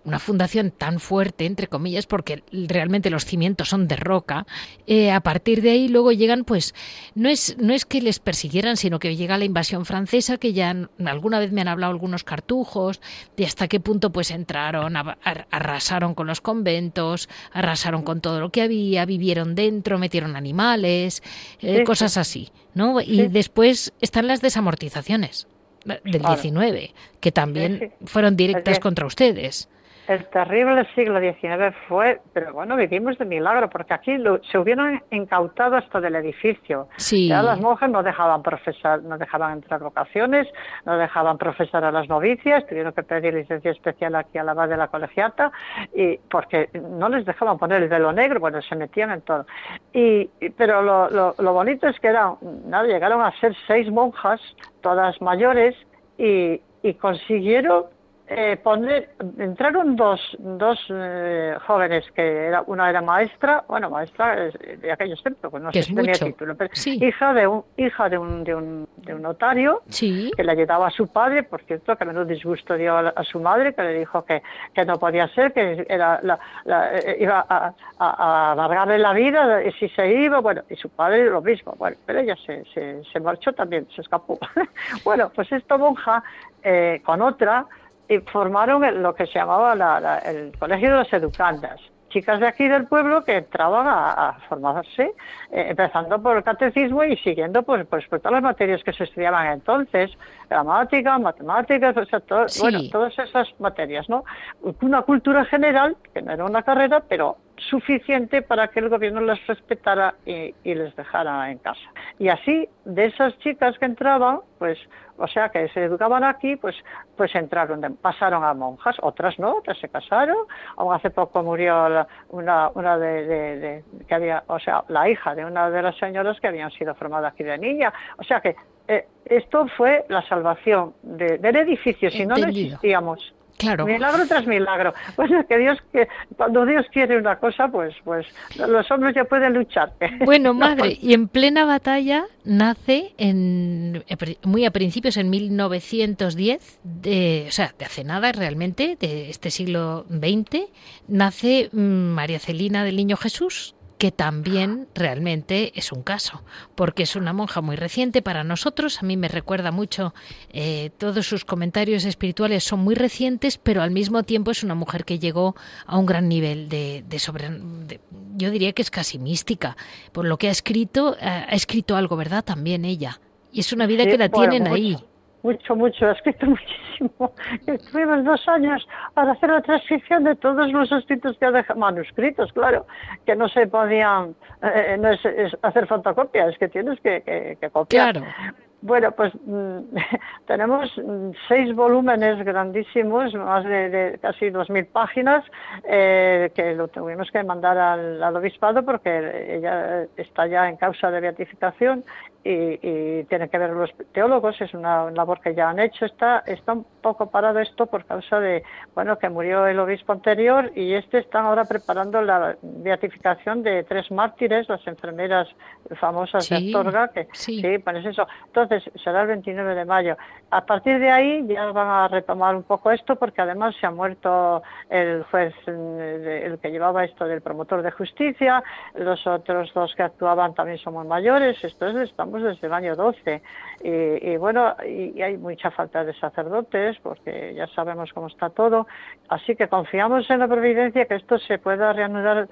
una fundación tan fuerte, entre comillas, porque realmente los cimientos son de roca, eh, a partir de ahí luego llegan, pues, no es, no es que les persiguieran, sino que llega la invasión francesa, que ya alguna vez me han hablado algunos cartujos, de hasta qué punto pues entraron, arrasaron con los conventos, arrasaron con todo lo que había, vivieron dentro, metieron animales, eh, cosas así, ¿no? Y después están las desamortizaciones del 19, que también fueron directas contra ustedes. El terrible siglo XIX fue, pero bueno, vivimos de milagro, porque aquí se hubieran incautado hasta del edificio. Ya las monjas no dejaban profesar, no dejaban entrar vocaciones, no dejaban profesar a las novicias, tuvieron que pedir licencia especial aquí a la base de la colegiata, y porque no les dejaban poner el velo negro, bueno, se metían en todo. Y, pero lo, lo, lo bonito es que eran, nada, llegaron a ser seis monjas, todas mayores, y, y consiguieron eh, poner, entraron dos, dos eh, jóvenes que era, una era maestra, bueno, maestra de aquellos tiempos, pues no sé si tenía título, pero hija de un, hija de un, de un, de un notario que le ayudaba a su padre, por cierto, que menos disgusto dio a, su madre, que le dijo que, que no podía ser, que era la, eh, iba a, a, alargarle la vida y si se iba, bueno, y su padre lo mismo, bueno, pero ella se, se, se marchó también, se escapó. bueno, pues esta monja con otra y formaron lo que se llamaba el Colegio de las Educandas chicas de aquí del pueblo que entraban a, formarse, eh, empezando por el catecismo y siguiendo pues, pues, por todas las materias que se estudiaban entonces, gramática, matemáticas, bueno, todas esas materias, ¿no? Una cultura general, que no era una carrera, pero suficiente para que el gobierno les respetara y, les dejara en casa. Y así, de esas chicas que entraban, pues, o sea, que se educaban aquí, pues, pues entraron, pasaron a monjas, otras no, otras se casaron, aún hace poco murió una, una de, que había, o sea, la hija de una de las señoras que habían sido formadas aquí de niña, o sea que eh, esto fue la salvación del edificio, si no, no existíamos. Claro. Milagro tras milagro. Pues que Dios que cuando Dios quiere una cosa, pues pues los hombres ya pueden luchar. Bueno, madre, y en plena batalla nace en muy a principios en 1910, de, o sea, de hace nada realmente, de este siglo XX, nace mm, María Celina del Niño Jesús, que también realmente es un caso, porque es una monja muy reciente para nosotros, a mí me recuerda mucho, eh, todos sus comentarios espirituales son muy recientes, pero al mismo tiempo es una mujer que llegó a un gran nivel de, sobre... yo diría que es casi mística, por lo que ha escrito, eh, ha escrito algo, ¿verdad? También ella. Y es una vida que la tienen ahí mucho, mucho, ha escrito muchísimo. Estuvimos dos años para hacer la transcripción de todos los escritos que ha dejado, manuscritos, claro, que no se podían, eh, no es, hacer fotocopia, es que tienes que, que, copiar. Claro. Bueno, pues mm, tenemos mm, seis volúmenes grandísimos, más de, casi dos mil páginas, eh, que lo tuvimos que mandar al, al, obispado porque ella está ya en causa de beatificación y, y tiene que ver los teólogos, es una labor que ya han hecho. Está, está un poco parado esto por causa de, bueno, que murió el obispo anterior y este están ahora preparando la beatificación de tres mártires, las enfermeras famosas de Astorga, que sí, sí pues eso. Entonces, será el 29 de mayo. A partir de ahí ya van a retomar un poco esto porque además se ha muerto el juez, mm, el que llevaba esto del promotor de justicia, los otros dos que actuaban también son muy mayores, esto es, desde el año 12 y, bueno, y, hay mucha falta de sacerdotes porque ya sabemos cómo está todo, así que confiamos en la providencia que esto se pueda reanudar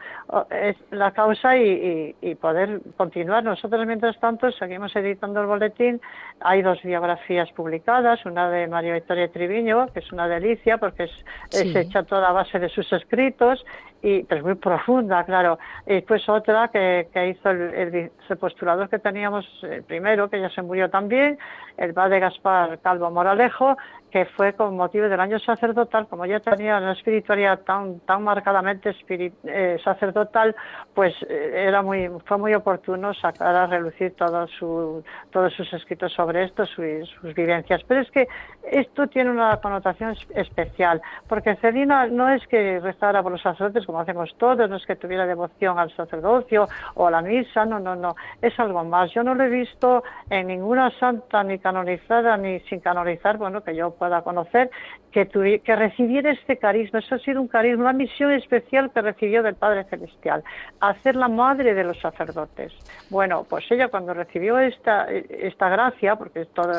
la causa y, y poder continuar. Nosotros mientras tanto seguimos editando el boletín. Hay dos biografías publicadas, una de María Victoria Triviño, que es una delicia porque es, hecha toda a base de sus escritos, y pues muy profunda, claro. Y después otra que, que hizo el, el postulador que teníamos eh, primero, que ya se murió también, el padre Gaspar Calvo Moralejo, que fue con motivo del año sacerdotal, como ya tenía una espiritualidad tan, tan marcadamente eh, sacerdotal, pues eh, era muy, fue muy oportuno sacar a relucir todo su, todos sus escritos sobre esto, sus vivencias. Pero es que esto tiene una connotación especial, porque Celina no es que rezara por los sacerdotes como hacemos todos, no es que tuviera devoción al sacerdocio o a la misa, no, no, no, es algo más. Yo no lo he visto en ninguna santa ni canonizada ni sin canonizar, bueno, que yo pueda conocer, que, que recibiera este carisma. Eso ha sido un carisma, una misión especial que recibió del Padre Celestial, hacer la madre de los sacerdotes. Bueno, pues ella cuando recibió esta, esta gracia, porque es todo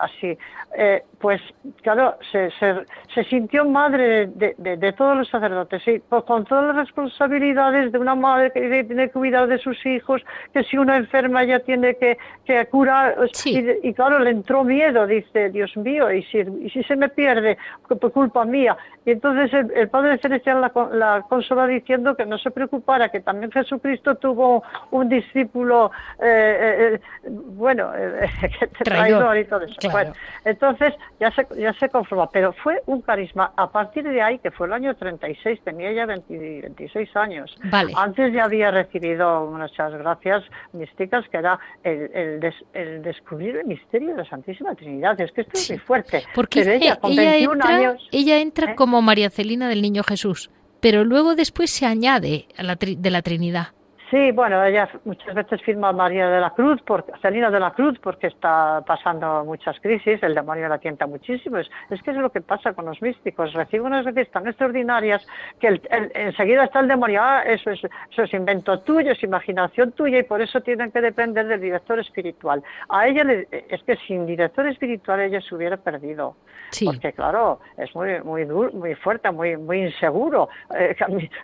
así, eh, pues claro, se, se, sintió madre de, de, todos los sacerdotes, sí, pues, con todas las responsabilidades de una madre que tiene que cuidar de sus hijos, que si una enferma ya tiene que, que curar, y, y, claro, le entró miedo, dice, Dios mío, y si, y si se me pierde por culpa mía. Y entonces el, Padre Celestial la, la consola diciendo que no se preocupara, que también Jesucristo tuvo un discípulo, eh, eh, eh bueno, eh, traidor y todo eso. Bueno, entonces ya se, ya se conformó, pero fue un carisma. A partir de ahí, que fue el año 36, tenía ya 26 años. Antes ya había recibido muchas gracias místicas, que era el, el, descubrir el misterio de la Santísima Trinidad. Es que esto es muy fuerte. Porque ella, con ella entra, ella entra ¿eh? como María Celina del Niño Jesús, pero luego después se añade a la de la Trinidad. Sí, bueno, ella muchas veces firma María de la Cruz, por, Celina de la Cruz, porque está pasando muchas crisis, el demonio la tienta muchísimo. Es, que es lo que pasa con los místicos, reciben unas veces tan extraordinarias que enseguida está el demonio, ah, eso es, eso es invento tuyo, es imaginación tuya y por eso tienen que depender del director espiritual. A ella le, es que sin director espiritual ella se hubiera perdido. Porque claro, es muy muy duro, muy fuerte, muy muy inseguro eh,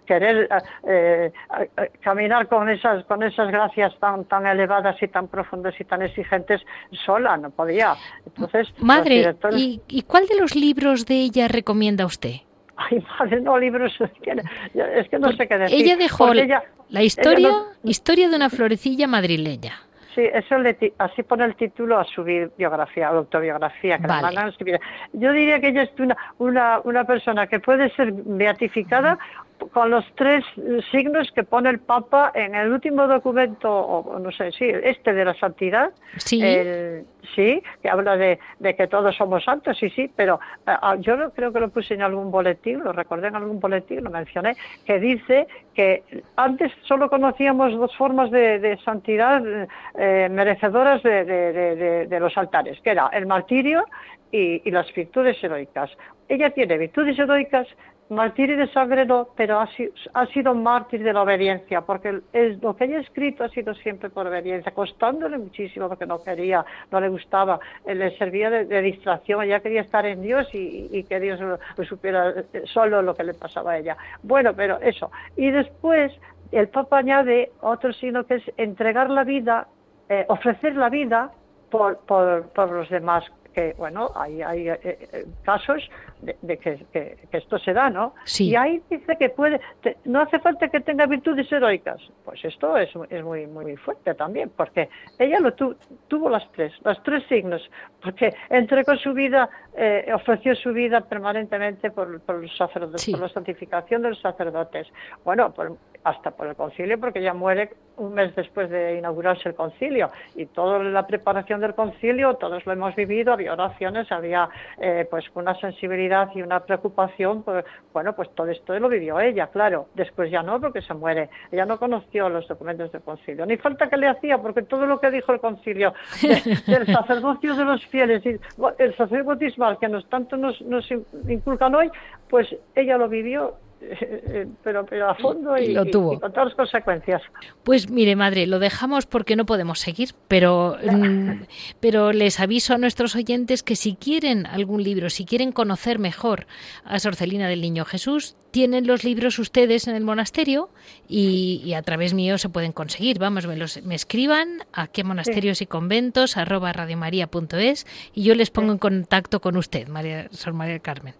querer eh, eh, caminar con esas con esas gracias tan tan elevadas y tan profundas y tan exigentes sola, no podía. Entonces, madre, ¿y, ¿y cuál de los libros de ella recomienda usted? Ay, madre, no, libros, es que, no sé qué decir. Ella dejó la historia, historia de una florecilla madrileña. Sí, eso así pone el título a su biografía, autobiografía, que la escribir. Yo diría que ella es una, una, una persona que puede ser beatificada con los tres signos que pone el Papa en el último documento, o no sé, sí, este de la santidad, sí, sí que habla de, que todos somos santos, sí, sí, pero ah, yo creo que lo puse en algún boletín, lo recordé en algún boletín, lo mencioné, que dice que antes solo conocíamos dos formas de, santidad eh, merecedoras de, los altares, que era el martirio y, y las virtudes heroicas. Ella tiene virtudes heroicas Mártir de sangre no, pero ha, sido mártir de la obediencia, porque es, lo que ella ha escrito ha sido siempre por obediencia, costándole muchísimo porque no quería, no le gustaba, eh, le servía de, distracción, ella quería estar en Dios y, que Dios supiera eh, solo lo que le pasaba a ella. Bueno, pero eso. Y después el Papa añade otro signo que es entregar la vida, eh, ofrecer la vida por, por los demás, que, bueno, hay, hay eh, eh, casos de, que, esto se da, ¿no? Sí. Y ahí dice que puede, no hace falta que tenga virtudes heroicas. Pues esto es, es muy, muy fuerte también, porque ella lo tuvo las tres, los tres signos, porque entregó su vida, eh, ofreció su vida permanentemente por, por los sacerdotes, por la santificación de los sacerdotes. Bueno, hasta por el concilio, porque ella muere un mes después de inaugurarse el concilio. Y toda la preparación del concilio, todos lo hemos vivido, había oraciones, había eh, pues una sensibilidad y una preocupación, bueno, pues todo esto lo vivió ella, claro, después ya no, porque se muere, ella no conoció los documentos del concilio, ni falta que le hacía, porque todo lo que dijo el concilio del sacerdocio de los fieles y el sacerdotismo que nos tanto nos, nos inculcan hoy, pues ella lo vivió pero, pero a fondo y, lo tuvo. con todas las consecuencias. Pues mire, madre, lo dejamos porque no podemos seguir, pero, mm, pero les aviso a nuestros oyentes que si quieren algún libro, si quieren conocer mejor a Sorcelina del Niño Jesús, tienen los libros ustedes en el monasterio y, a través mío se pueden conseguir. Vamos, me, los, me escriban a qué monasterios y conventos arroba radiomaria.es y yo les pongo en contacto con usted, María, Sor María Carmen.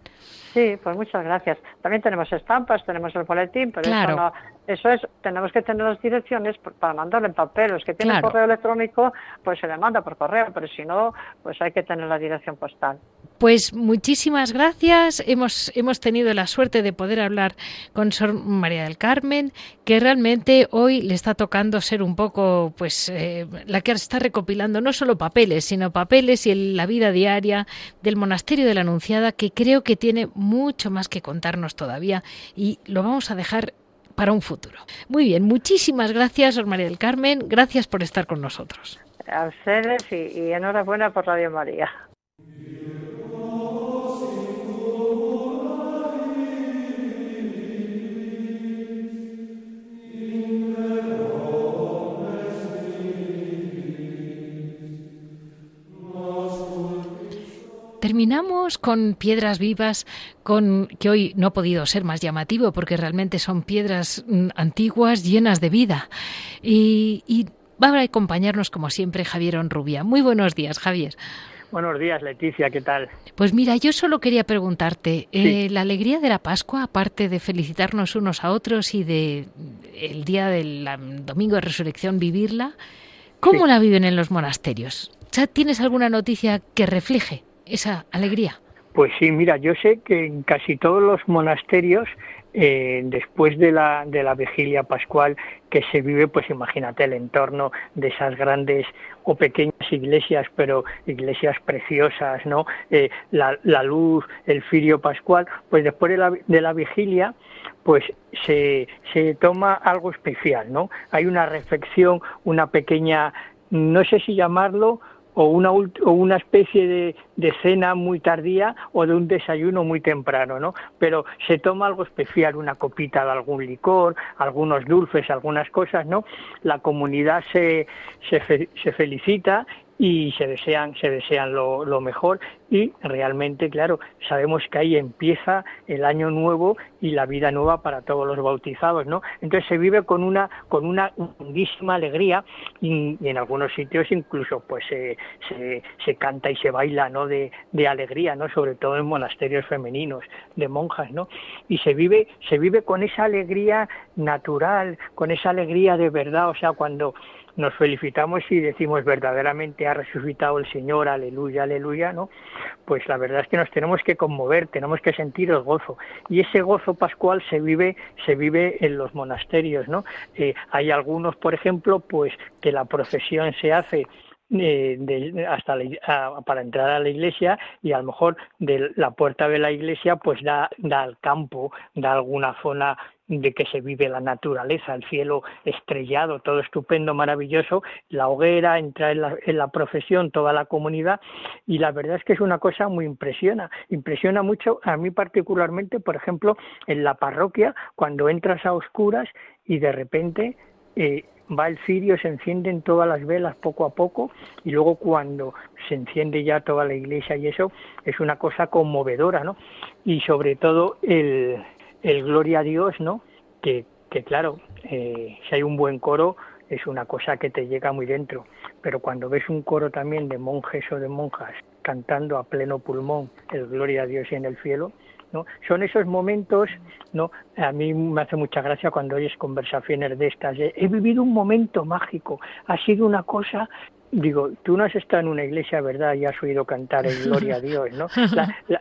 Sí, pues muchas gracias. También tenemos estampas, tenemos el boletín, pero eso, no, eso es, tenemos que tener las direcciones para mandarle en papel. Los que tienen correo electrónico, pues se le manda por correo, pero si no, pues hay que tener la dirección postal. Pues muchísimas gracias. Hemos, hemos tenido la suerte de poder hablar con Sor María del Carmen, que realmente hoy le está tocando ser un poco, pues, eh, la que está recopilando no solo papeles, sino papeles y la vida diaria del monasterio de la Anunciada, que creo que tiene mucho más que contarnos todavía y lo vamos a dejar para un futuro. Muy bien, muchísimas gracias, María del Carmen. Gracias por estar con nosotros. A ustedes y enhorabuena por Radio María. Terminamos con piedras vivas, con que hoy no ha podido ser más llamativo porque realmente son piedras mm, antiguas llenas de vida. Y, va a acompañarnos como siempre Javier Onrubia. Muy buenos días, Javier. Buenos días, Leticia, ¿qué tal? Pues mira, yo solo quería preguntarte, eh, la alegría de la Pascua, aparte de felicitarnos unos a otros y de el día del domingo de resurrección vivirla, ¿cómo la viven en los monasterios? ¿Tienes alguna noticia que refleje? Esa alegría? Pues sí, mira, yo sé que en casi todos los monasterios, eh, después de la, de la vigilia pascual que se vive, pues imagínate el entorno de esas grandes o pequeñas iglesias, pero iglesias preciosas, ¿no? Eh, la, la, luz, el firio pascual, pues después de la, de la vigilia, pues se, se toma algo especial, ¿no? Hay una reflexión, una pequeña, no sé si llamarlo, o una, o una especie de, de, cena muy tardía o de un desayuno muy temprano, ¿no? Pero se toma algo especial, una copita de algún licor, algunos dulces, algunas cosas, ¿no? La comunidad se, se, se felicita y se desean, se desean lo, lo, mejor y realmente, claro, sabemos que ahí empieza el año nuevo y la vida nueva para todos los bautizados, ¿no? Entonces se vive con una, con una lindísima alegría y, en algunos sitios incluso pues se, se, canta y se baila, ¿no? De, de alegría, ¿no? Sobre todo en monasterios femeninos, de monjas, ¿no? Y se vive, se vive con esa alegría natural, con esa alegría de verdad, o sea, cuando nos felicitamos y decimos verdaderamente ha resucitado el Señor, aleluya, aleluya, ¿no? Pues la verdad es que nos tenemos que conmover, tenemos que sentir el gozo. Y ese gozo pascual se vive, se vive en los monasterios, ¿no? Eh, hay algunos, por ejemplo, pues que la procesión se hace eh, hasta para entrar a la iglesia y a lo mejor de la puerta de la iglesia pues da, da al campo, da alguna zona de que se vive la naturaleza, el cielo estrellado, todo estupendo, maravilloso, la hoguera, entra en la, en la profesión toda la comunidad y la verdad es que es una cosa muy impresiona, impresiona mucho a mí particularmente, por ejemplo, en la parroquia, cuando entras a oscuras y de repente eh, va el cirio, se encienden todas las velas poco a poco y luego cuando se enciende ya toda la iglesia y eso es una cosa conmovedora, ¿no? Y sobre todo el, el gloria a Dios, ¿no? Que, que claro, eh, si hay un buen coro es una cosa que te llega muy dentro, pero cuando ves un coro también de monjes o de monjas cantando a pleno pulmón el gloria a Dios en el cielo, ¿no? Son esos momentos, ¿no? A mí me hace mucha gracia cuando oyes conversaciones de estas. He vivido un momento mágico, ha sido una cosa Digo, tú no has estado en una iglesia, ¿verdad? Y has oído cantar el Gloria a Dios, ¿no?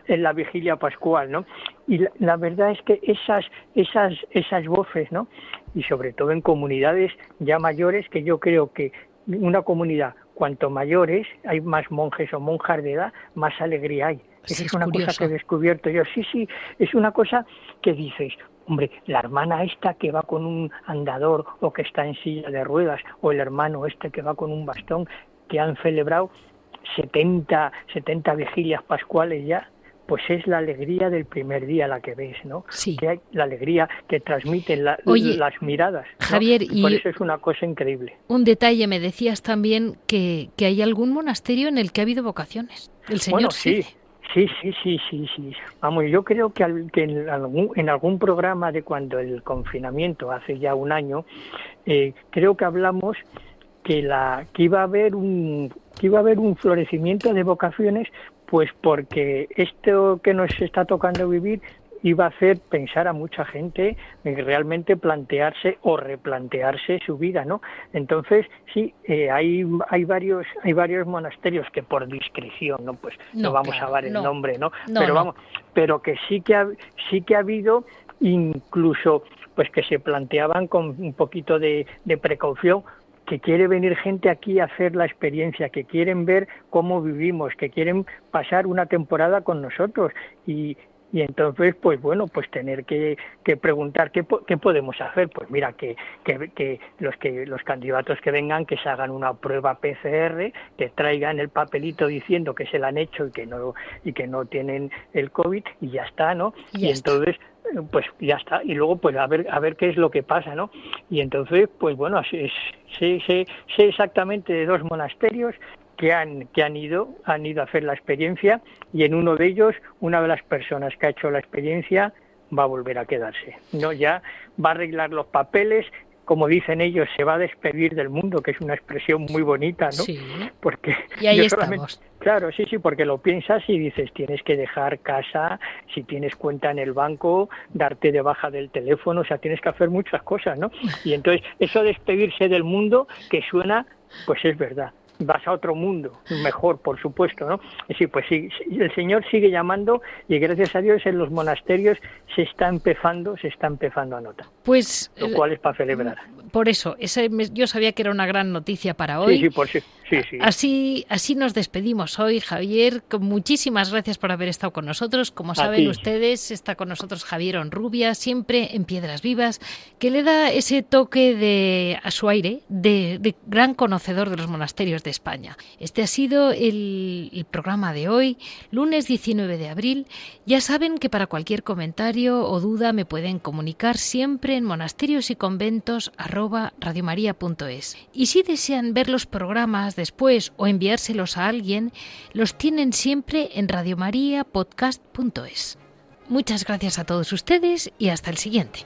en la vigilia pascual, ¿no? Y la, verdad es que esas, esas, esas voces, ¿no? Y sobre todo en comunidades ya mayores, que yo creo que una comunidad, cuanto mayores, hay más monjes o monjas de edad, más alegría hay. Esa es, una cosa que he descubierto yo. Sí, sí, es una cosa que dices, hombre, la hermana esta que va con un andador o que está en silla de ruedas, o el hermano este que va con un bastón, que han celebrado 70, 70 vigilias pascuales ya, pues es la alegría del primer día la que ves, ¿no? Sí. Que hay la alegría que transmiten las miradas. Javier, y, por eso es una cosa increíble. Un detalle, me decías también que, que hay algún monasterio en el que ha habido vocaciones. El Señor bueno, sí. Sí, sí, sí, sí, sí. Vamos, yo creo que, en, algún, en algún programa de cuando el confinamiento, hace ya un año, eh, creo que hablamos que, la, que, iba a haber un, que iba a haber un florecimiento de vocaciones Pues porque esto que nos está tocando vivir iba a hacer pensar a mucha gente en realmente plantearse o replantearse su vida, ¿no? Entonces, sí, eh, hay, hay varios hay varios monasterios que por discreción, no pues no, vamos a dar el nombre, ¿no? pero vamos, pero que sí que ha, sí que ha habido incluso pues que se planteaban con un poquito de, de precaución que quiere venir gente aquí a hacer la experiencia, que quieren ver cómo vivimos, que quieren pasar una temporada con nosotros. Y, y entonces pues bueno pues tener que, que preguntar ¿qué, qué, podemos hacer. Pues mira que, que, que, los que los candidatos que vengan que se hagan una prueba PCR que traigan el papelito diciendo que se la han hecho y que no y que no tienen el covid y ya está no y, entonces pues ya está. Y luego pues a ver a ver qué es lo que pasa no y entonces pues bueno sé, sé, sé exactamente de dos monasterios que han, que han ido, han ido a hacer la experiencia y en uno de ellos, una de las personas que ha hecho la experiencia va a volver a quedarse. No, ya va a arreglar los papeles, como dicen ellos, se va a despedir del mundo, que es una expresión muy bonita, ¿no? Sí. Porque y ahí estamos. Claro, sí, sí, porque lo piensas y dices, tienes que dejar casa, si tienes cuenta en el banco, darte de baja del teléfono, o sea, tienes que hacer muchas cosas, ¿no? Y entonces, eso despedirse del mundo, que suena, pues es verdad vas a otro mundo, mejor, por supuesto, ¿no? Sí, pues sí, el Señor sigue llamando y gracias a Dios en los monasterios se está empezando, se está empezando a notar. Pues lo cual es para celebrar. Por eso, ese, yo sabía que era una gran noticia para hoy. Sí, sí, por sí. Sí, sí. Así, así nos despedimos hoy, Javier. Muchísimas gracias por haber estado con nosotros. Como saben ustedes, está con nosotros Javier Onrubia, siempre en Piedras Vivas, que le da ese toque de a su aire de, de gran conocedor de los monasterios de España. Este ha sido el, el, programa de hoy, lunes 19 de abril. Ya saben que para cualquier comentario o duda me pueden comunicar siempre en monasterios y conventos Y si desean ver los programas después o enviárselos a alguien, los tienen siempre en radiomariapodcast.es. Muchas gracias a todos ustedes y hasta el siguiente.